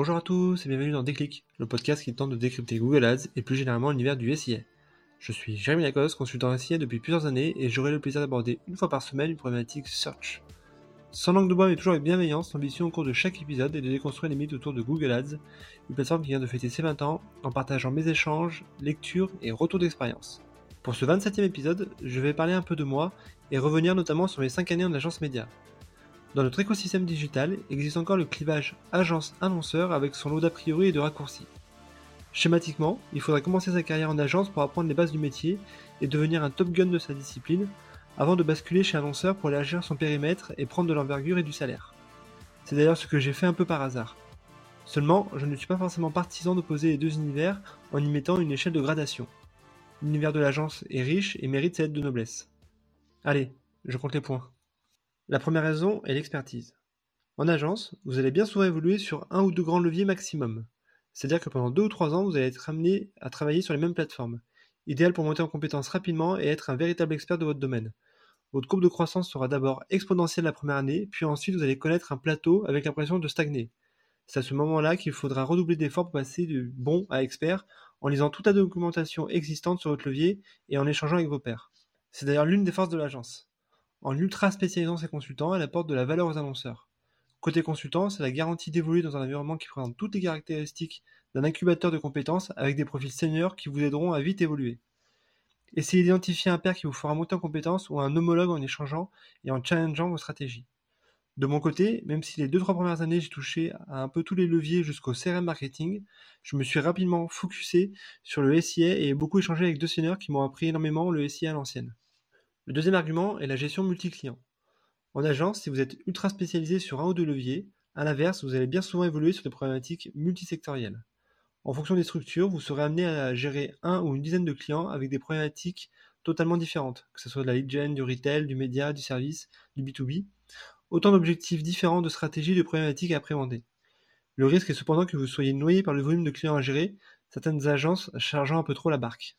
Bonjour à tous et bienvenue dans Déclic, le podcast qui tente de décrypter Google Ads et plus généralement l'univers du SIA. Je suis Jérémy Lacoste, consultant SIA depuis plusieurs années et j'aurai le plaisir d'aborder une fois par semaine une problématique search. Sans langue de bois mais toujours avec bienveillance, l'ambition au cours de chaque épisode est de déconstruire les mythes autour de Google Ads, une plateforme qui vient de fêter ses 20 ans en partageant mes échanges, lectures et retours d'expérience. Pour ce 27e épisode, je vais parler un peu de moi et revenir notamment sur mes 5 années en agence média. Dans notre écosystème digital existe encore le clivage agence-annonceur avec son lot d'a priori et de raccourcis. Schématiquement, il faudrait commencer sa carrière en agence pour apprendre les bases du métier et devenir un top gun de sa discipline, avant de basculer chez annonceur pour élargir son périmètre et prendre de l'envergure et du salaire. C'est d'ailleurs ce que j'ai fait un peu par hasard. Seulement, je ne suis pas forcément partisan d'opposer les deux univers en y mettant une échelle de gradation. L'univers de l'agence est riche et mérite sa aide de noblesse. Allez, je compte les points. La première raison est l'expertise. En agence, vous allez bien souvent évoluer sur un ou deux grands leviers maximum. C'est-à-dire que pendant deux ou trois ans, vous allez être amené à travailler sur les mêmes plateformes, idéal pour monter en compétences rapidement et être un véritable expert de votre domaine. Votre courbe de croissance sera d'abord exponentielle la première année, puis ensuite vous allez connaître un plateau avec l'impression de stagner. C'est à ce moment-là qu'il faudra redoubler d'efforts pour passer du bon à expert en lisant toute la documentation existante sur votre levier et en échangeant avec vos pairs. C'est d'ailleurs l'une des forces de l'agence. En ultra spécialisant ses consultants, elle apporte de la valeur aux annonceurs. Côté consultant, c'est la garantie d'évoluer dans un environnement qui présente toutes les caractéristiques d'un incubateur de compétences avec des profils seniors qui vous aideront à vite évoluer. Essayez d'identifier un pair qui vous fera monter en compétences ou un homologue en échangeant et en challengeant vos stratégies. De mon côté, même si les 2-3 premières années j'ai touché à un peu tous les leviers jusqu'au CRM marketing, je me suis rapidement focusé sur le SIA et beaucoup échangé avec deux seniors qui m'ont appris énormément le SIA à l'ancienne. Le deuxième argument est la gestion multi-client. En agence, si vous êtes ultra spécialisé sur un ou deux leviers, à l'inverse, vous allez bien souvent évoluer sur des problématiques multisectorielles. En fonction des structures, vous serez amené à gérer un ou une dizaine de clients avec des problématiques totalement différentes, que ce soit de la lead gen, du retail, du média, du service, du B2B. Autant d'objectifs différents de stratégies de problématiques à appréhender. Le risque est cependant que vous soyez noyé par le volume de clients à gérer, certaines agences chargeant un peu trop la barque.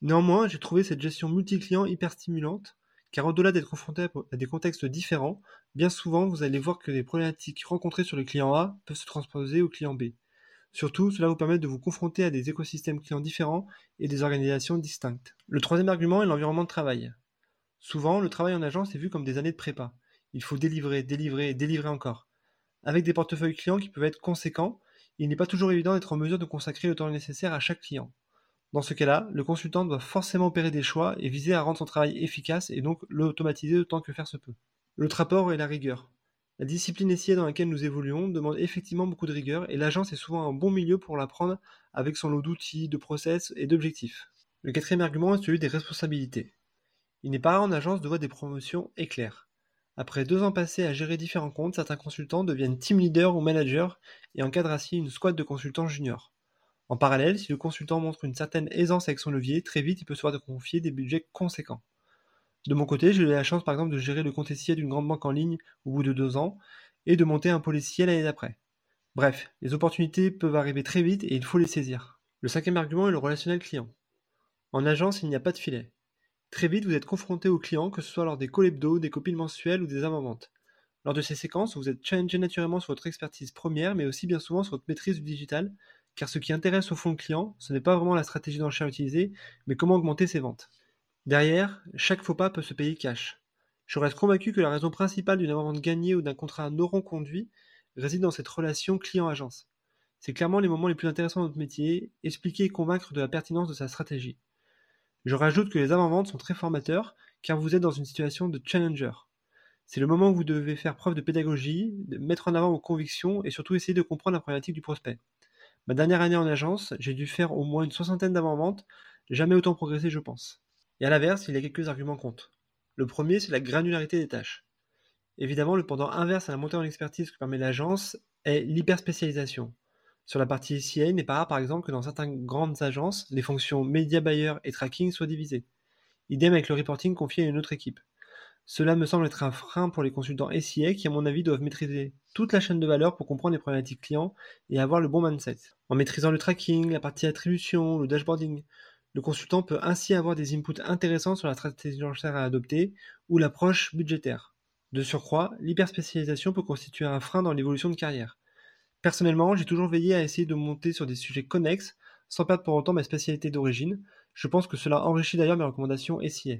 Néanmoins, j'ai trouvé cette gestion multi-client hyper stimulante, car au-delà d'être confronté à des contextes différents, bien souvent vous allez voir que les problématiques rencontrées sur le client A peuvent se transposer au client B. Surtout, cela vous permet de vous confronter à des écosystèmes clients différents et des organisations distinctes. Le troisième argument est l'environnement de travail. Souvent, le travail en agence est vu comme des années de prépa. Il faut délivrer, délivrer délivrer encore. Avec des portefeuilles clients qui peuvent être conséquents, il n'est pas toujours évident d'être en mesure de consacrer le temps nécessaire à chaque client. Dans ce cas-là, le consultant doit forcément opérer des choix et viser à rendre son travail efficace et donc l'automatiser autant que faire se peut. L'autre rapport est la rigueur. La discipline SIA dans laquelle nous évoluons demande effectivement beaucoup de rigueur et l'agence est souvent un bon milieu pour l'apprendre avec son lot d'outils, de process et d'objectifs. Le quatrième argument est celui des responsabilités. Il n'est pas rare en agence de voir des promotions éclairs. Après deux ans passés à gérer différents comptes, certains consultants deviennent team leader ou manager et encadrent ainsi une squad de consultants juniors. En parallèle, si le consultant montre une certaine aisance avec son levier, très vite il peut se voir confier des budgets conséquents. De mon côté, j'ai eu la chance par exemple de gérer le compte SIA d'une grande banque en ligne au bout de deux ans et de monter un SIA l'année d'après. Bref, les opportunités peuvent arriver très vite et il faut les saisir. Le cinquième argument est le relationnel client. En agence, il n'y a pas de filet. Très vite, vous êtes confronté aux clients, que ce soit lors des calls hebdo, des copiles mensuelles ou des avant-ventes. Lors de ces séquences, vous êtes challengé naturellement sur votre expertise première, mais aussi bien souvent sur votre maîtrise du digital, car ce qui intéresse au fond le client, ce n'est pas vraiment la stratégie d'enchère utilisée, mais comment augmenter ses ventes. Derrière, chaque faux pas peut se payer cash. Je reste convaincu que la raison principale d'une vente gagnée ou d'un contrat non conduit réside dans cette relation client-agence. C'est clairement les moments les plus intéressants de notre métier, expliquer et convaincre de la pertinence de sa stratégie. Je rajoute que les avant-ventes sont très formateurs, car vous êtes dans une situation de challenger. C'est le moment où vous devez faire preuve de pédagogie, mettre en avant vos convictions et surtout essayer de comprendre la problématique du prospect. Ma dernière année en agence, j'ai dû faire au moins une soixantaine d'avant-ventes, jamais autant progressé je pense. Et à l'inverse, il y a quelques arguments contre. Le premier, c'est la granularité des tâches. Évidemment, le pendant inverse à la montée en expertise que permet l'agence est l'hyperspécialisation. Sur la partie SIA, il n'est pas rare par exemple que dans certaines grandes agences, les fonctions media buyer et tracking soient divisées. Idem avec le reporting confié à une autre équipe. Cela me semble être un frein pour les consultants SIA qui, à mon avis, doivent maîtriser toute la chaîne de valeur pour comprendre les problématiques clients et avoir le bon mindset. En maîtrisant le tracking, la partie attribution, le dashboarding, le consultant peut ainsi avoir des inputs intéressants sur la stratégie d'enchère à adopter ou l'approche budgétaire. De surcroît, l'hyperspécialisation peut constituer un frein dans l'évolution de carrière. Personnellement, j'ai toujours veillé à essayer de monter sur des sujets connexes, sans perdre pour autant ma spécialité d'origine. Je pense que cela enrichit d'ailleurs mes recommandations SIA.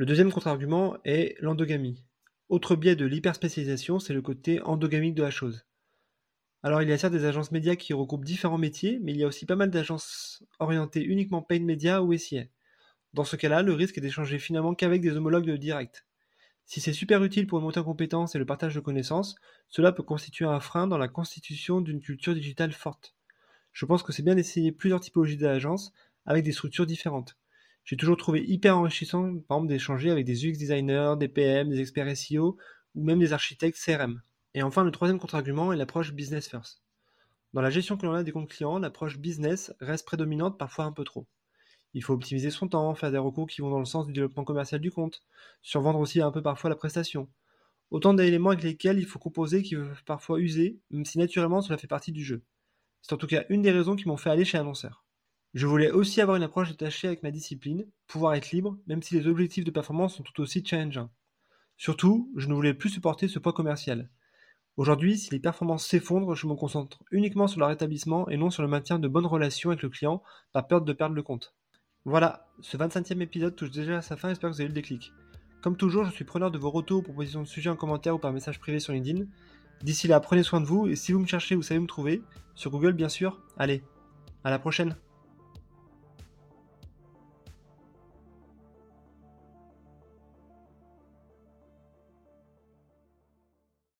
Le deuxième contre-argument est l'endogamie. Autre biais de l'hyperspécialisation, c'est le côté endogamique de la chose. Alors il y a certes des agences médias qui regroupent différents métiers, mais il y a aussi pas mal d'agences orientées uniquement paid media ou SIA. Dans ce cas-là, le risque est d'échanger finalement qu'avec des homologues de direct. Si c'est super utile pour une montée en compétences et le partage de connaissances, cela peut constituer un frein dans la constitution d'une culture digitale forte. Je pense que c'est bien d'essayer plusieurs typologies d'agences avec des structures différentes. J'ai toujours trouvé hyper enrichissant, par exemple, d'échanger avec des UX designers, des PM, des experts SEO ou même des architectes CRM. Et enfin, le troisième contre-argument est l'approche business first. Dans la gestion que l'on a des comptes clients, l'approche business reste prédominante, parfois un peu trop. Il faut optimiser son temps, faire des recours qui vont dans le sens du développement commercial du compte, survendre aussi un peu parfois la prestation. Autant d'éléments avec lesquels il faut composer qui peuvent parfois user, même si naturellement cela fait partie du jeu. C'est en tout cas une des raisons qui m'ont fait aller chez annonceur. Je voulais aussi avoir une approche détachée avec ma discipline, pouvoir être libre, même si les objectifs de performance sont tout aussi challengeants. Surtout, je ne voulais plus supporter ce poids commercial. Aujourd'hui, si les performances s'effondrent, je me concentre uniquement sur leur rétablissement et non sur le maintien de bonnes relations avec le client par peur de perdre le compte. Voilà, ce 25e épisode touche déjà à sa fin, j'espère que vous avez eu le déclic. Comme toujours, je suis preneur de vos retours, propositions de sujets en commentaire ou par message privé sur LinkedIn. D'ici là, prenez soin de vous et si vous me cherchez, vous savez me trouver. Sur Google, bien sûr. Allez, à la prochaine!